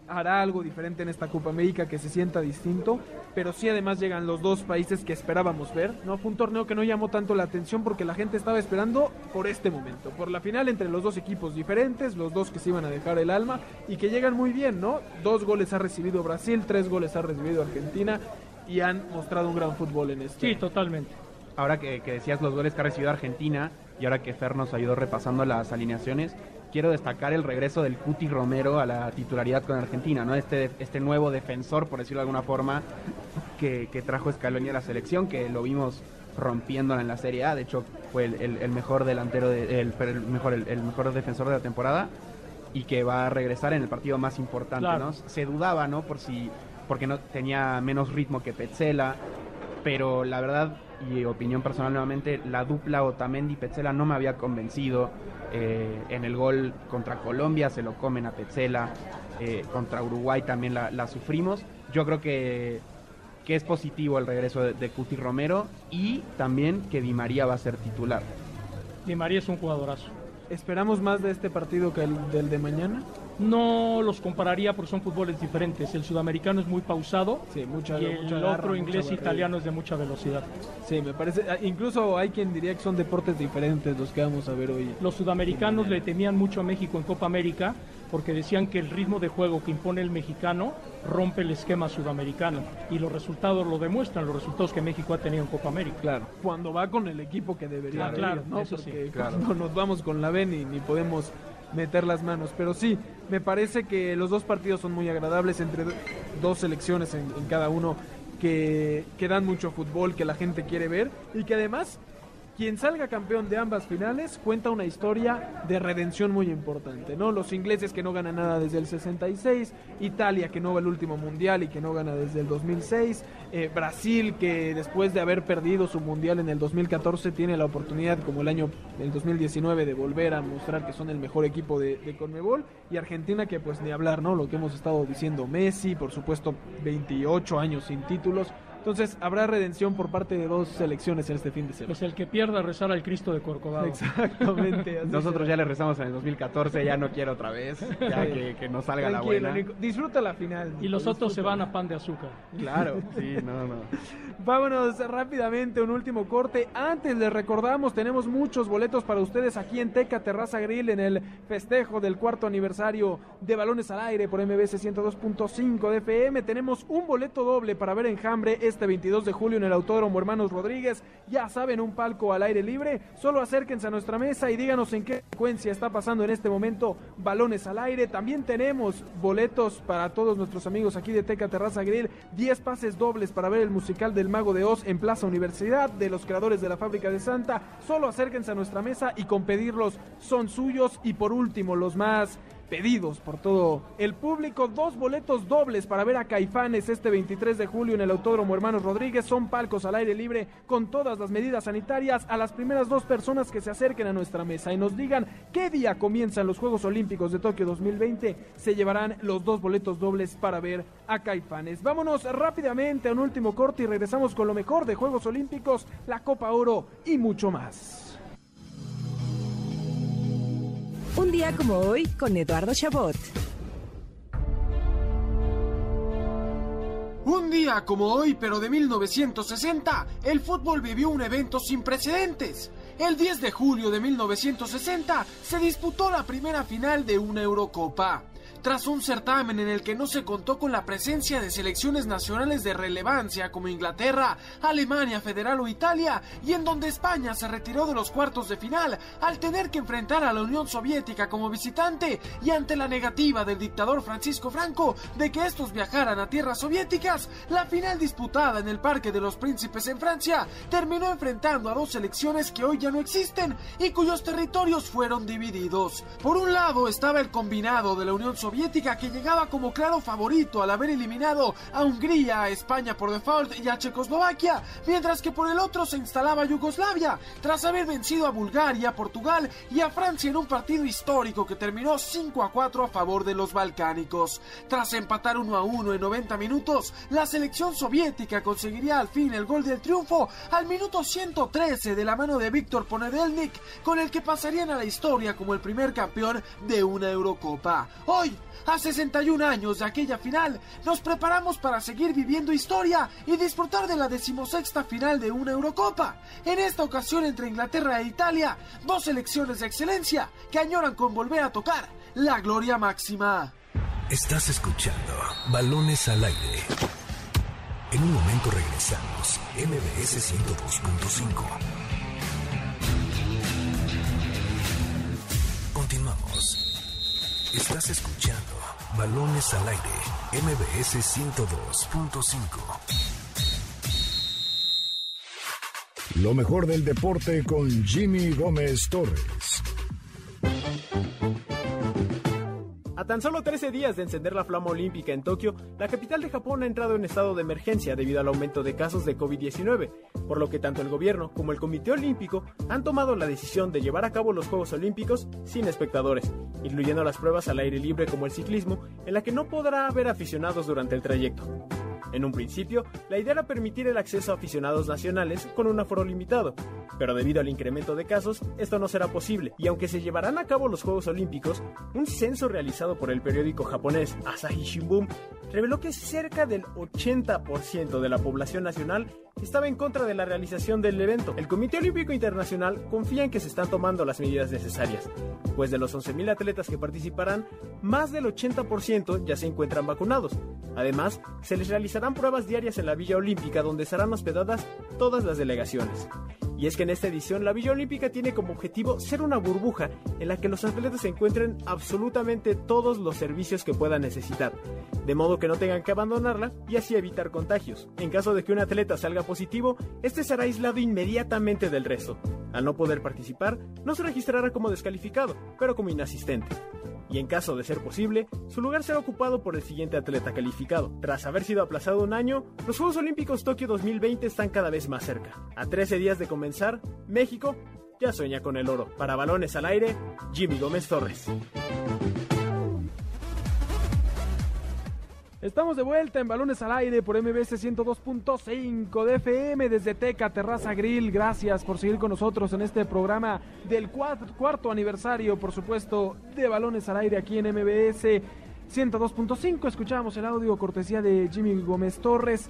hará algo diferente en esta Copa América que se sienta distinto, pero sí además llegan los dos países que esperábamos ver, ¿no? Fue un torneo que no llamó tanto la atención porque la gente estaba esperando por este momento, por la final entre los dos equipos diferentes, los dos que se iban a dejar el alma y que llegan muy bien, ¿no? Dos goles ha recibido Brasil, tres goles ha recibido Argentina y han mostrado un gran fútbol en este. Sí, totalmente. Ahora que, que decías los goles que ha recibido Argentina y ahora que Fer nos ayudó repasando las alineaciones, quiero destacar el regreso del Cuti Romero a la titularidad con Argentina, ¿no? Este, este nuevo defensor, por decirlo de alguna forma, que, que trajo Scaloni a la selección, que lo vimos rompiéndola en la Serie A, de hecho fue el, el- el mejor delantero, de- el, el mejor, el, mejor defensor de la temporada y que va a regresar en el partido más importante, Claro. ¿no? Se dudaba, ¿no? Por si, porque no tenía menos ritmo que Petzela, pero la verdad y opinión personal nuevamente, la dupla Otamendi-Petzela no me había convencido. Eh, en el gol contra Colombia se lo comen a Petzela, eh, contra Uruguay también la, la sufrimos. Yo creo que, que es positivo el regreso de, de Cuti Romero y también que Di María va a ser titular. Di María es un jugadorazo. ¿Esperamos más de este partido que el del de mañana? No los compararía porque son fútboles diferentes. El sudamericano es muy pausado Sí, mucha, y el mucha garra, otro mucha inglés barrera. italiano es de mucha velocidad. Sí, me parece. ah, Incluso hay quien diría que son deportes diferentes los que vamos a ver hoy. Los sudamericanos le temían mucho a México en Copa América porque decían que el ritmo de juego que impone el mexicano rompe el esquema sudamericano y los resultados lo demuestran, los resultados que México ha tenido en Copa América. Claro, cuando va con el equipo que debería Claro, ir, ¿no? eso sí. Claro. cuando nos vamos con la B ni, ni podemos meter las manos. Pero sí, me parece que los dos partidos son muy agradables entre do- dos selecciones en, en cada uno que, que dan mucho fútbol, que la gente quiere ver y que además quien salga campeón de ambas finales cuenta una historia de redención muy importante, ¿no? Los ingleses que no ganan nada desde el 66, Italia que no va al último mundial y que no gana desde el 2006, eh, Brasil que después de haber perdido su mundial en el 2014 tiene la oportunidad como el año del 2019 de volver a mostrar que son el mejor equipo de, de Conmebol y Argentina que pues ni hablar, ¿no? Lo que hemos estado diciendo Messi, por supuesto 28 años sin títulos. Entonces habrá redención por parte de dos selecciones en este fin de semana. Pues el que pierda rezar al Cristo de Corcovado. Exactamente. Nosotros será. ya le rezamos en el 2014, ya no quiero otra vez, ya que, que no salga la buena. Nico. Disfruta la final. Y los otros se van a pan de azúcar. Claro. Sí, no, no. Vámonos rápidamente, un último corte. Antes les recordamos, tenemos muchos boletos para ustedes aquí en Teca Terraza Grill en el festejo del cuarto aniversario de Balones al Aire por MBS 102.5 de FM. Tenemos un boleto doble para ver Enjambre este 22 de julio en el Autódromo Hermanos Rodríguez. Ya saben, un palco al aire libre. Solo acérquense a nuestra mesa y díganos en qué secuencia está pasando en este momento Balones al Aire. También tenemos boletos para todos nuestros amigos aquí de Teca Terraza Grill. 10 pases dobles para ver el musical del Mago de Oz en Plaza Universidad de los creadores de la Fábrica de Santa. Solo acérquense a nuestra mesa y con pedirlos son suyos. Y por último, los más pedidos por todo el público. Dos boletos dobles para ver a Caifanes este 23 de julio en el Autódromo Hermanos Rodríguez. Son palcos al aire libre con todas las medidas sanitarias. A las primeras dos personas que se acerquen a nuestra mesa y nos digan qué día comienzan los Juegos Olímpicos de Tokio 2020, se llevarán los dos boletos dobles para ver a Caifanes. Vámonos rápidamente a un último corte y regresamos con lo mejor de Juegos Olímpicos, la Copa Oro y mucho más. Un día como hoy con Eduardo Chabot. Un día como hoy, pero de 1960, el fútbol vivió un evento sin precedentes. El 10 de julio de 1960 se disputó la primera final de una Eurocopa. Tras un certamen en el que no se contó con la presencia de selecciones nacionales de relevancia como Inglaterra, Alemania Federal o Italia, y en donde España se retiró de los cuartos de final al tener que enfrentar a la Unión Soviética como visitante y ante la negativa del dictador Francisco Franco de que estos viajaran a tierras soviéticas, la final disputada en el Parque de los Príncipes en Francia terminó enfrentando a dos selecciones que hoy ya no existen y cuyos territorios fueron divididos. Por un lado estaba el combinado de la Unión Soviética que llegaba como claro favorito al haber eliminado a Hungría, a España por default y a Checoslovaquia, mientras que por el otro se instalaba Yugoslavia, tras haber vencido a Bulgaria, Portugal y a Francia en un partido histórico que terminó 5 a 4 a favor de los balcánicos. Tras empatar 1 a 1 en 90 minutos, la selección soviética conseguiría al fin el gol del triunfo al minuto 113 de la mano de Víctor Ponedelnik, con el que pasarían a la historia como el primer campeón de una Eurocopa. Hoy, a 61 años de aquella final, nos preparamos para seguir viviendo historia y disfrutar de la decimosexta final de una Eurocopa. En esta ocasión entre Inglaterra e Italia, dos selecciones de excelencia que añoran con volver a tocar la gloria máxima. Estás escuchando Balones al aire. En un momento regresamos. MBS 102.5. Estás escuchando Balones al aire. MBS 102.5. Lo mejor del deporte con Jimmy Gómez Torres. A tan solo 13 días de encender la flama olímpica en Tokio, la capital de Japón ha entrado en estado de emergencia debido al aumento de casos de COVID-19, por lo que tanto el gobierno como el Comité Olímpico han tomado la decisión de llevar a cabo los Juegos Olímpicos sin espectadores, incluyendo las pruebas al aire libre como el ciclismo, en la que no podrá haber aficionados durante el trayecto. En un principio, la idea era permitir el acceso a aficionados nacionales con un aforo limitado, pero debido al incremento de casos, esto no será posible, y aunque se llevarán a cabo los Juegos Olímpicos, un censo realizado por el periódico japonés Asahi Shimbun reveló que cerca del 80% de la población nacional estaba en contra de la realización del evento. El Comité Olímpico Internacional confía en que se están tomando las medidas necesarias, pues de los 11.000 atletas que participarán, más del 80% ya se encuentran vacunados. Además, se les realizarán pruebas diarias en la Villa Olímpica donde estarán hospedadas todas las delegaciones. Y es que en esta edición la Villa Olímpica tiene como objetivo ser una burbuja en la que los atletas encuentren absolutamente todos los servicios que puedan necesitar, de modo que no tengan que abandonarla y así evitar contagios. En caso de que un atleta salga positivo, este será aislado inmediatamente del resto. Al no poder participar, no se registrará como descalificado, pero como inasistente y en caso de ser posible, su lugar será ocupado por el siguiente atleta calificado. Tras haber sido aplazado un año, los Juegos Olímpicos Tokio 2020 están cada vez más cerca. A 13 días de comenzar, México ya sueña con el oro. Para balones al aire, Jimmy Gómez Torres. Estamos de vuelta en Balones al Aire por MBS 102.5 de FM desde Teca Terraza Grill. Gracias por seguir con nosotros en este programa del cuarto, aniversario, por supuesto, de Balones al Aire aquí en MBS 102.5. Escuchamos el audio cortesía de Jimmy Gómez Torres.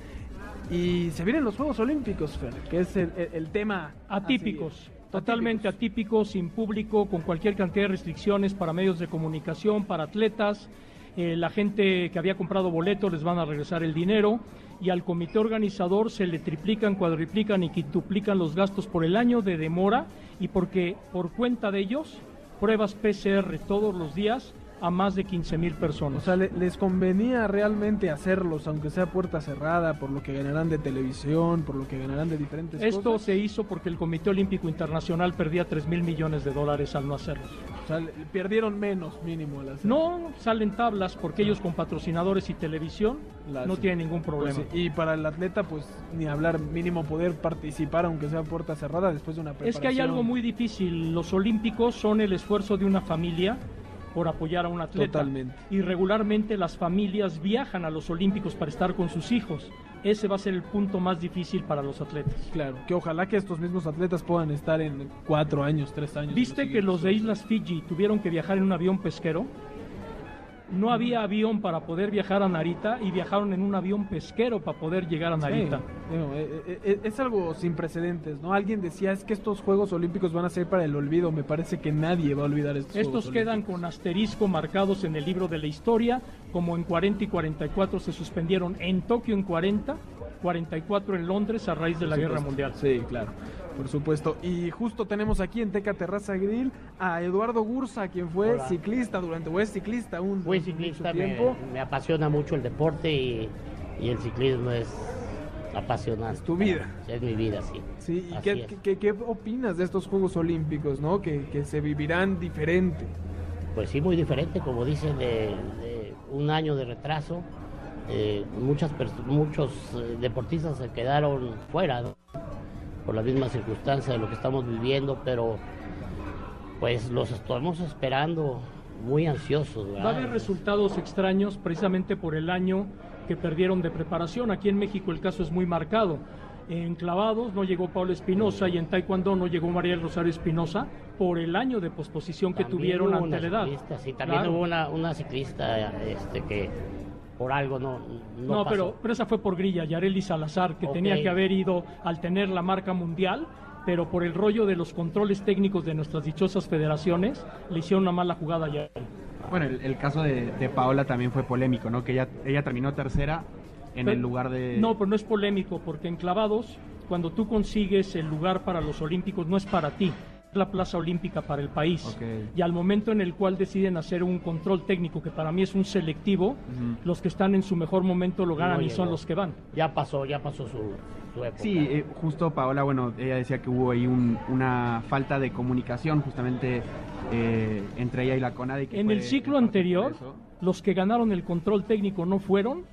Y se vienen los Juegos Olímpicos, Fer, que es el, tema. Atípicos. Totalmente atípicos, sin público, con cualquier cantidad de restricciones para medios de comunicación, para atletas. Eh, la gente que había comprado boletos les van a regresar el dinero y al comité organizador se le triplican, cuadriplican y quintuplican los gastos por el año de demora y porque por cuenta de ellos pruebas PCR todos los días a más de 15 mil personas. O sea, les convenía realmente hacerlos, aunque sea puerta cerrada, por lo que ganarán de televisión, por lo que ganarán de diferentes Esto se hizo porque el Comité Olímpico Internacional perdía 3 mil millones de dólares al no hacerlos. O sea, perdieron menos mínimo al No, salen tablas porque ellos con patrocinadores y televisión no tienen ningún pues problema. Y para el atleta, pues ni hablar mínimo poder participar, aunque sea puerta cerrada, después de una preparación. Es que hay algo muy difícil. Los olímpicos son el esfuerzo de una familia por apoyar a un atleta. Totalmente. Y regularmente las familias viajan a los Olímpicos para estar con sus hijos. Ese va a ser el punto más difícil para los atletas. Claro, que ojalá que estos mismos atletas puedan estar en cuatro años, tres años. ¿Viste que los de Islas Fiji tuvieron que viajar en un avión pesquero? No había avión para poder viajar a Narita y viajaron en un avión pesquero para poder llegar a Narita. Eh, eh, eh, es algo sin precedentes, ¿no? Alguien decía es que estos Juegos Olímpicos van a ser para el olvido. Me parece que nadie va a olvidar estos. Estos quedan con asterisco marcados en el libro de la historia, como en 40 y 44 se suspendieron en Tokio en 40, 44 en Londres a raíz de la Guerra Mundial. Sí, claro. Por supuesto. Y justo tenemos aquí en Teca Terraza Grill a Eduardo Gursa, quien fue ciclista durante, o es ciclista un Fue ciclista, tiempo. Me, apasiona mucho el deporte y, el ciclismo es apasionante. Es tu vida. Es mi vida, sí. Sí, ¿y qué, qué, opinas de estos Juegos Olímpicos, no? Que, que, se vivirán diferente. Pues sí, muy diferente, como dicen, de, un año de retraso. Eh, muchas muchos eh, deportistas se quedaron fuera, por la misma circunstancia de lo que estamos viviendo, pero pues los estamos esperando muy ansiosos. Va a haber resultados extraños precisamente por el año que perdieron de preparación. Aquí en México el caso es muy marcado. En clavados no llegó Pablo Espinosa y en taekwondo no llegó María Rosario Espinosa por el año de posposición que tuvieron ante la edad. Sí, también hubo una, una ciclista este, que por algo no No, pero, pero esa fue por grilla, Yareli Salazar, que tenía que haber ido al tener la marca mundial, pero por el rollo de los controles técnicos de nuestras dichosas federaciones, le hicieron una mala jugada ya. Bueno, el, caso de, Paola también fue polémico, ¿no? Que ella, ella terminó tercera en el lugar de... No, pero no es polémico, porque en clavados, cuando tú consigues el lugar para los Olímpicos, no es para ti, la plaza olímpica para el país. Y al momento en el cual deciden hacer un control técnico, que para mí es un selectivo, los que están en su mejor momento lo ganan y son los que van. Ya pasó, ya pasó su, época. Sí, eh, justo Paola, bueno, ella decía que hubo ahí una falta de comunicación justamente eh, entre ella y la CONADE. en el ciclo anterior, los que ganaron el control técnico no fueron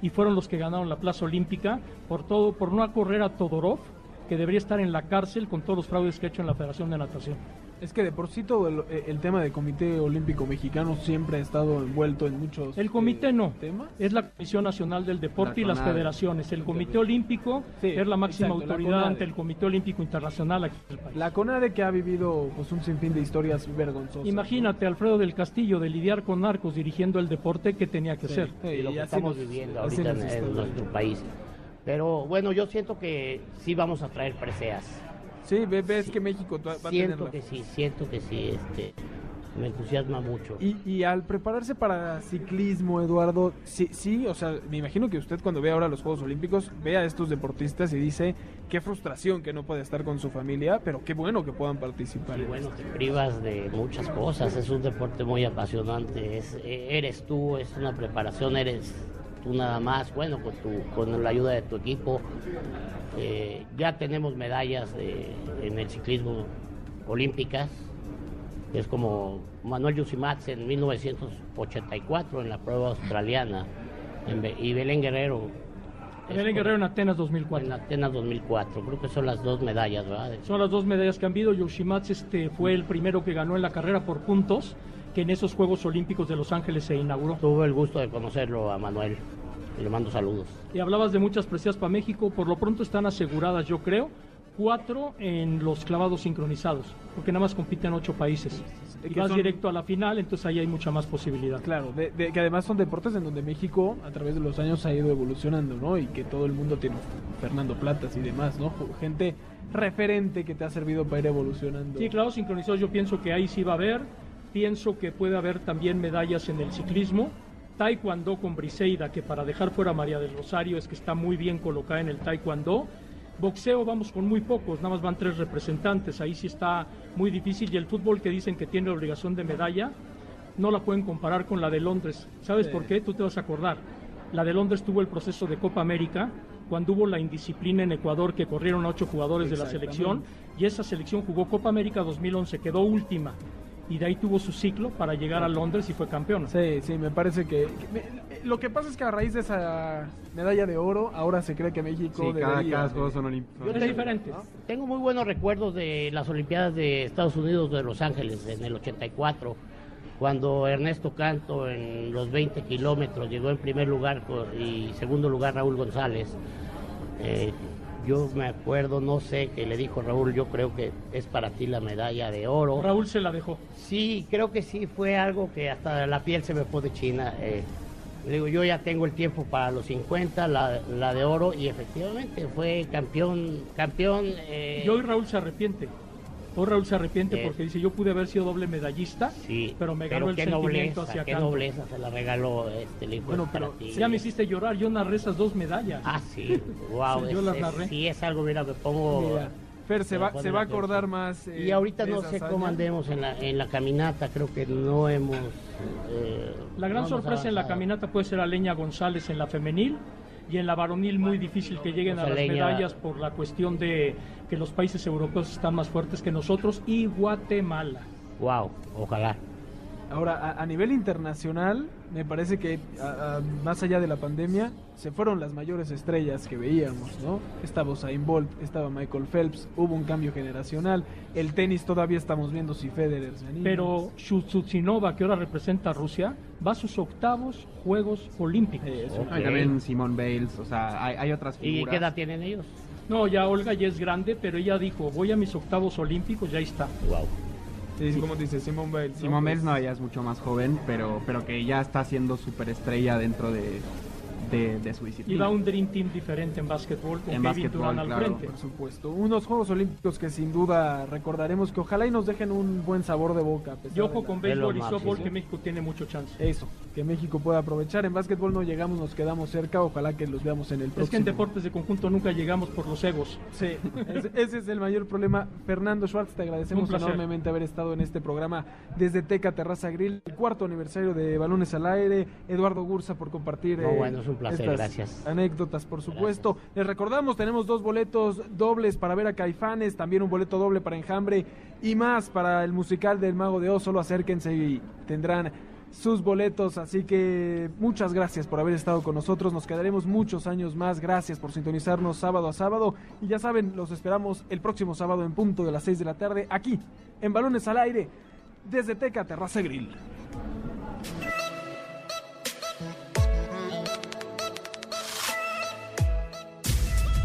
y fueron los que ganaron la plaza olímpica por todo por no correr a Todorov que debería estar en la cárcel con todos los fraudes que ha hecho en la Federación de Natación. Es que de por sí todo el, el tema del Comité Olímpico Mexicano siempre ha estado envuelto en muchos El comité eh, no, temas. es la Comisión Nacional del Deporte La y las federaciones. El Comité Olímpico Sí, es la máxima exacto, autoridad ante el Comité Olímpico Internacional aquí en el país. La CONADE que ha vivido pues un sinfín de historias vergonzosas. Imagínate Alfredo del Castillo de lidiar con narcos dirigiendo el deporte, ¿qué tenía que Sí. ser? Sí, y lo que estamos nos- viviendo ahorita en nuestro país. Pero bueno, yo siento que sí vamos a traer preseas. Sí, ve- ves que México va a Siento que sí, siento que sí, este, me entusiasma mucho. Y, y al prepararse para ciclismo, Eduardo, sí, sí, o sea, me imagino que usted cuando ve ahora los Juegos Olímpicos ve a estos deportistas y dice qué frustración que no puede estar con su familia, pero qué bueno que puedan participar. Y en bueno, te privas de muchas cosas, es un deporte muy apasionante, es, eh, eres tú, es una preparación, eres tú nada más, bueno, con, tu, con la ayuda de tu equipo. Eh, ya tenemos medallas de- en el ciclismo olímpicas, es como Manuel Yusimats en 1984 en la prueba australiana en y Belén Guerrero. Belén Guerrero en Atenas 2004. En Atenas 2004, creo que son las dos medallas, ¿verdad? Son las dos medallas que han habido. Yoshimatsu este, fue el primero que ganó en la carrera por puntos, que en esos Juegos Olímpicos de Los Ángeles se inauguró. Tuve el gusto de conocerlo a Manuel y le mando saludos. Y hablabas de muchas preseas para México, por lo pronto están aseguradas, yo creo, cuatro en los clavados sincronizados, porque nada más compiten ocho países. Y vas son- directo a la final, entonces ahí hay mucha más posibilidad. Claro, de, de- que además son deportes en donde México a través de los años ha ido evolucionando, ¿no? Y que todo el mundo tiene Fernando Platas y demás, ¿no? Gente referente que te ha servido para ir evolucionando. Sí, clavados sincronizados yo pienso que ahí sí va a haber. Pienso que puede haber también medallas en el ciclismo. Taekwondo con Briseida, que para dejar fuera a María del Rosario es que está muy bien colocada en el Taekwondo. Boxeo vamos con muy pocos, nada más van tres representantes, ahí sí está muy difícil. Y el fútbol que dicen que tiene obligación de medalla, no la pueden comparar con la de Londres. ¿Sabes Sí. por qué? Tú te vas a acordar. La de Londres tuvo el proceso de Copa América cuando hubo la indisciplina en Ecuador que corrieron a ocho jugadores de la selección y esa selección jugó Copa América 2011, quedó última y de ahí tuvo su ciclo para llegar a Londres y fue campeona. Sí, sí, me parece que... que me- lo que pasa es que a raíz de esa medalla de oro, ahora se cree que México Sí, cada, debería cada de- Juegos son olímpicos. Yo Es tengo- diferente. Tengo muy buenos recuerdos de las Olimpiadas de Estados Unidos de Los Ángeles en el 84, cuando Ernesto Canto en los 20 kilómetros llegó en primer lugar y segundo lugar Raúl González. Eh, yo me acuerdo, no sé, que le dijo Raúl, yo creo que es para ti la medalla de oro. Raúl se la dejó. Sí, creo que sí, fue algo que hasta la piel se me pone china. eh. Le digo, yo ya tengo el tiempo para los 50, la, la de oro, y efectivamente fue campeón, campeón. eh, Y hoy Raúl se arrepiente. Hoy Raúl se arrepiente Eh. porque dice, yo pude haber sido doble medallista, sí, pero me ganó el qué sentimiento nobleza, hacia qué nobleza se la regaló este dijo, Bueno, "Es para pero ti". ya me hiciste llorar, yo narré esas dos medallas. Ah, sí, wow, Sí, yo es- las es- narré. sí es algo, mira, me pongo... Mira, Fer se va, se va a acordar más... eh, Y ahorita de no sé cómo andemos en la, en la caminata, creo que no hemos... eh, La gran no sorpresa en la caminata puede ser Aleña González en la femenil y en la varonil muy difícil que lleguen a las medallas por la cuestión de que los países europeos están más fuertes que nosotros y Guatemala. Wow, ojalá. Ahora, a, a nivel internacional, me parece que a- a- más allá de la pandemia, se fueron las mayores estrellas que veíamos, ¿no? Estaba Usain Bolt, estaba Michael Phelps, hubo un cambio generacional, el tenis todavía estamos viendo si Federer se anima. Pero Shutsinova, que ahora representa a Rusia, va a sus octavos Juegos Olímpicos. Y también Simone Bales, o sea, hay, hay otras ¿Y figuras. qué edad tienen ellos? No, ya Olga ya es grande, pero ella dijo, voy a mis octavos olímpicos, ya está. Wow. Sí, sí, como dice Simone Biles. ¿no? Simone Bales no, ella es mucho más joven, pero, pero que ya está siendo superestrella dentro de, de, de su Y disciplina. va un Dream Team diferente en básquetbol con En Kevin Durant al claro. frente. Por supuesto. Unos Juegos Olímpicos que sin duda recordaremos que ojalá y nos dejen un buen sabor de boca. Y ojo con béisbol y softball que México tiene mucho chance. Eso, que México pueda aprovechar. En básquetbol no llegamos, nos quedamos cerca. Ojalá que los veamos en el próximo. Es que en deportes de conjunto nunca llegamos por los egos. Sí, ese, ese es el mayor problema. Fernando Schwartz, te agradecemos enormemente haber estado en este programa desde Teca Terraza Grill, el cuarto aniversario de Balones al Aire. Eduardo Gursa por compartir No, bueno, es un placer, estas gracias. anécdotas, por supuesto. Les recordamos, tenemos dos boletos dobles para ver a Caifanes, también un boleto doble para Enjambre y más para el musical del Mago de Oz. Solo acérquense y tendrán sus boletos. Así que muchas gracias por haber estado con nosotros. Nos quedaremos muchos años más. Gracias por sintonizarnos sábado a sábado. Y ya saben, los esperamos el próximo sábado en punto de las 6 de la tarde aquí en Balones al Aire desde Teca Terraza Grill.